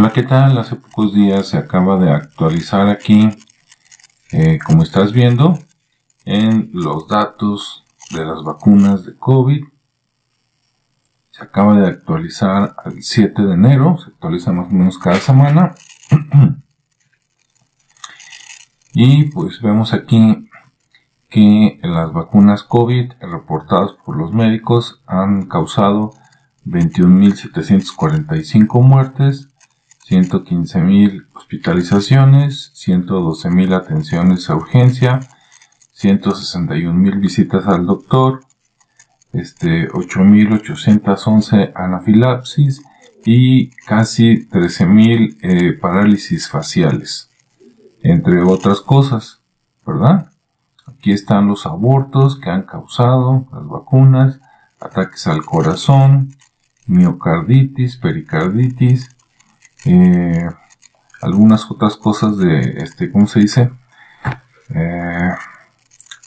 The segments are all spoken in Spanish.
Hola, ¿qué tal? Hace pocos días se acaba de actualizar aquí, eh, como estás viendo, en los datos de las vacunas de COVID. Se acaba de actualizar el 7 de enero, se actualiza más o menos cada semana. y pues vemos aquí que las vacunas COVID reportadas por los médicos han causado 21.745 muertes 115.000 hospitalizaciones, 112.000 atenciones a urgencia, 161.000 visitas al doctor, este, 8.811 anafilaxis y casi 13.000 eh, parálisis faciales, entre otras cosas, ¿verdad? Aquí están los abortos que han causado las vacunas, ataques al corazón, miocarditis, pericarditis, eh, algunas otras cosas de, este, ¿cómo se dice? Eh,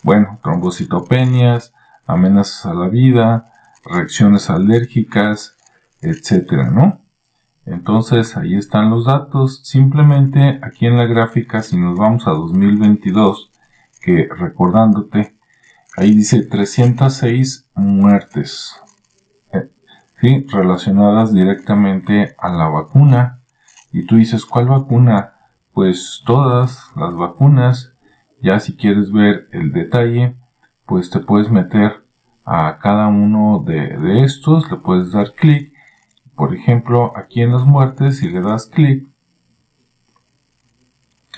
bueno, trombocitopenias, amenazas a la vida, reacciones alérgicas, etcétera, ¿no? Entonces ahí están los datos. Simplemente aquí en la gráfica, si nos vamos a 2022, que recordándote, ahí dice 306 muertes, eh, ¿sí? relacionadas directamente a la vacuna y tú dices, ¿cuál vacuna? Pues todas las vacunas. Ya si quieres ver el detalle, pues te puedes meter a cada uno de, estos, le puedes dar clic. Por ejemplo, aquí en las muertes, si le das clic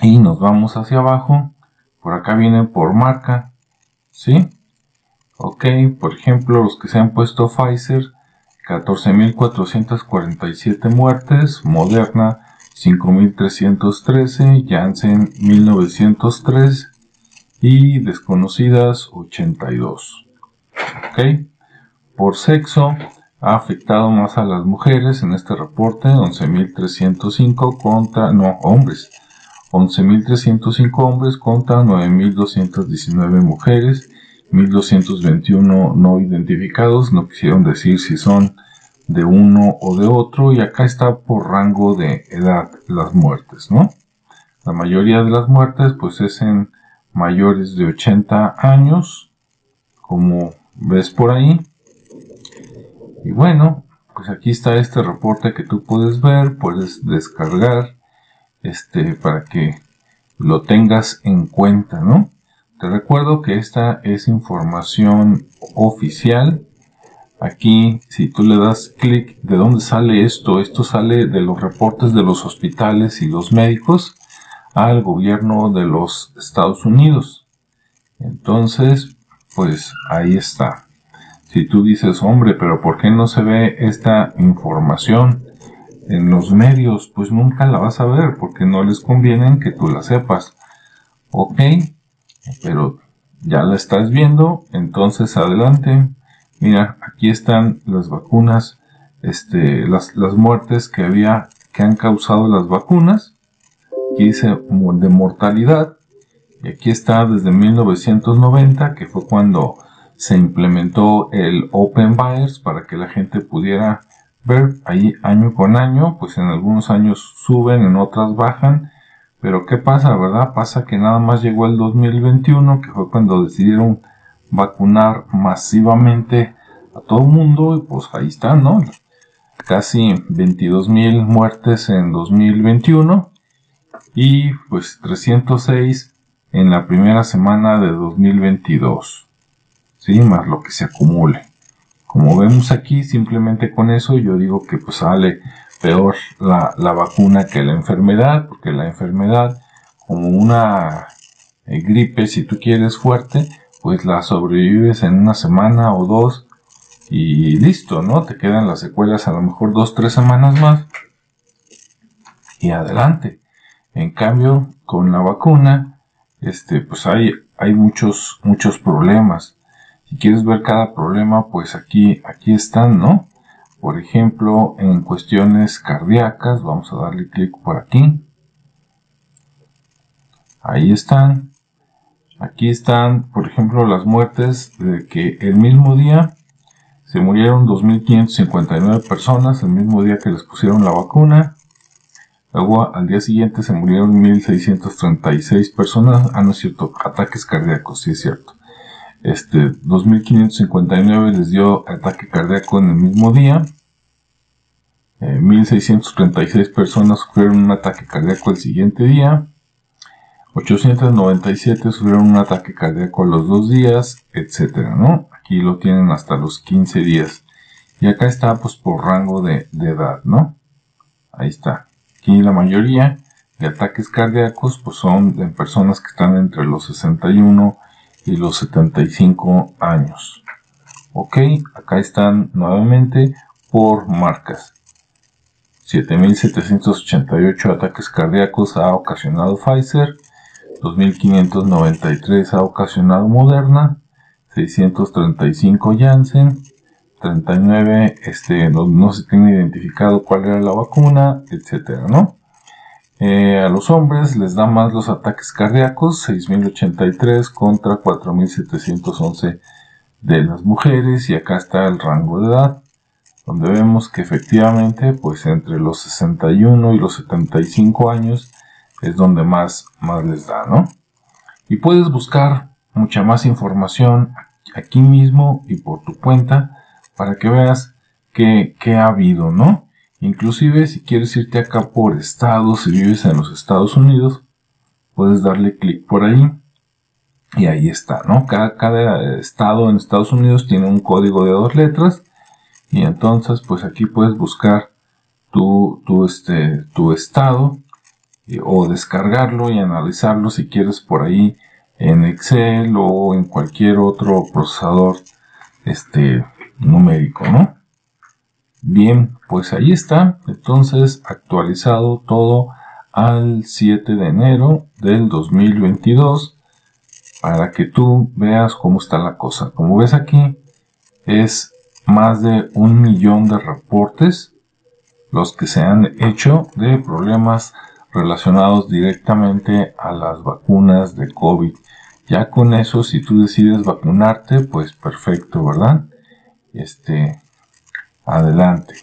y nos vamos hacia abajo, por acá vienen por marca, ¿sí? Ok, por ejemplo, los que se han puesto Pfizer, 14.447 muertes, Moderna 5.313, Janssen 1903 y desconocidas 82. ¿Ok? Por sexo ha afectado más a las mujeres en este reporte, 11.305 contra, no, hombres, 11.305 hombres contra 9.219 mujeres, 1.221 no identificados, no quisieron decir si son de uno o de otro y acá está por rango de edad las muertes, ¿no? La mayoría de las muertes pues es en mayores de 80 años, como ves por ahí. Y bueno, pues aquí está este reporte que tú puedes ver, puedes descargar este para que lo tengas en cuenta, ¿no? Te recuerdo que esta es información oficial Aquí, si tú le das clic, ¿de dónde sale esto? Esto sale de los reportes de los hospitales y los médicos al gobierno de los Estados Unidos. Entonces, pues ahí está. Si tú dices, hombre, pero ¿por qué no se ve esta información en los medios? Pues nunca la vas a ver porque no les conviene que tú la sepas. Ok, pero ya la estás viendo, entonces adelante. Mira, aquí están las vacunas, este, las, las muertes que había, que han causado las vacunas. Aquí dice de mortalidad. Y aquí está desde 1990, que fue cuando se implementó el Open Buyers para que la gente pudiera ver ahí año con año, pues en algunos años suben, en otras bajan, pero ¿qué pasa, verdad? Pasa que nada más llegó el 2021, que fue cuando decidieron vacunar masivamente a todo el mundo y pues ahí están, ¿no? Casi 22 mil muertes en 2021 y pues 306 en la primera semana de 2022. Sí, más lo que se acumule. Como vemos aquí, simplemente con eso yo digo que pues sale peor la, la vacuna que la enfermedad, porque la enfermedad como una eh, gripe, si tú quieres fuerte, pues la sobrevives en una semana o dos y listo, ¿no? Te quedan las secuelas a lo mejor dos, tres semanas más y adelante. En cambio, con la vacuna, este, pues hay, hay muchos, muchos problemas. Si quieres ver cada problema, pues aquí, aquí están, ¿no? Por ejemplo, en cuestiones cardíacas, vamos a darle clic por aquí. Ahí están. Aquí están, por ejemplo, las muertes de que el mismo día se murieron 2.559 personas el mismo día que les pusieron la vacuna. Luego al día siguiente se murieron 1636 personas. Ah, no es cierto, ataques cardíacos, sí es cierto. Este, 2559 les dio ataque cardíaco en el mismo día. 1636 eh, personas sufrieron un ataque cardíaco el siguiente día. 897 sufrieron un ataque cardíaco los dos días, etcétera, ¿no? Aquí lo tienen hasta los 15 días. Y acá está, pues, por rango de, edad, ¿no? Ahí está. Aquí la mayoría de ataques cardíacos, pues, son en personas que están entre los 61 y los 75 años. Ok, acá están nuevamente por marcas. 7.788 ataques cardíacos ha ocasionado Pfizer, 2.593 ha ocasionado Moderna, 635 Janssen, 39 este, no, se tiene identificado cuál era la vacuna, etcétera, ¿no? Eh, a los hombres les da más los ataques cardíacos, 6.083 contra 4.711 de las mujeres y acá está el rango de edad donde vemos que efectivamente pues entre los 61 y los 75 años es donde más, más les da, ¿no? Y puedes buscar mucha más información aquí mismo y por tu cuenta para que veas qué, ha habido, ¿no? Inclusive si quieres irte acá por estado, si vives en los Estados Unidos, puedes darle clic por ahí y ahí está, ¿no? Cada, cada estado en Estados Unidos tiene un código de dos letras y entonces pues aquí puedes buscar tu, tu, este, tu estado eh, o descargarlo y analizarlo si quieres por ahí en Excel o en cualquier otro procesador este, numérico, ¿no? Bien, pues ahí está, entonces actualizado todo al 7 de enero del 2022 para que tú veas cómo está la cosa. Como ves aquí, es más de un millón de reportes los que se han hecho de problemas relacionados directamente a las vacunas de COVID. Ya con eso, si tú decides vacunarte, pues perfecto, ¿verdad? Este, adelante.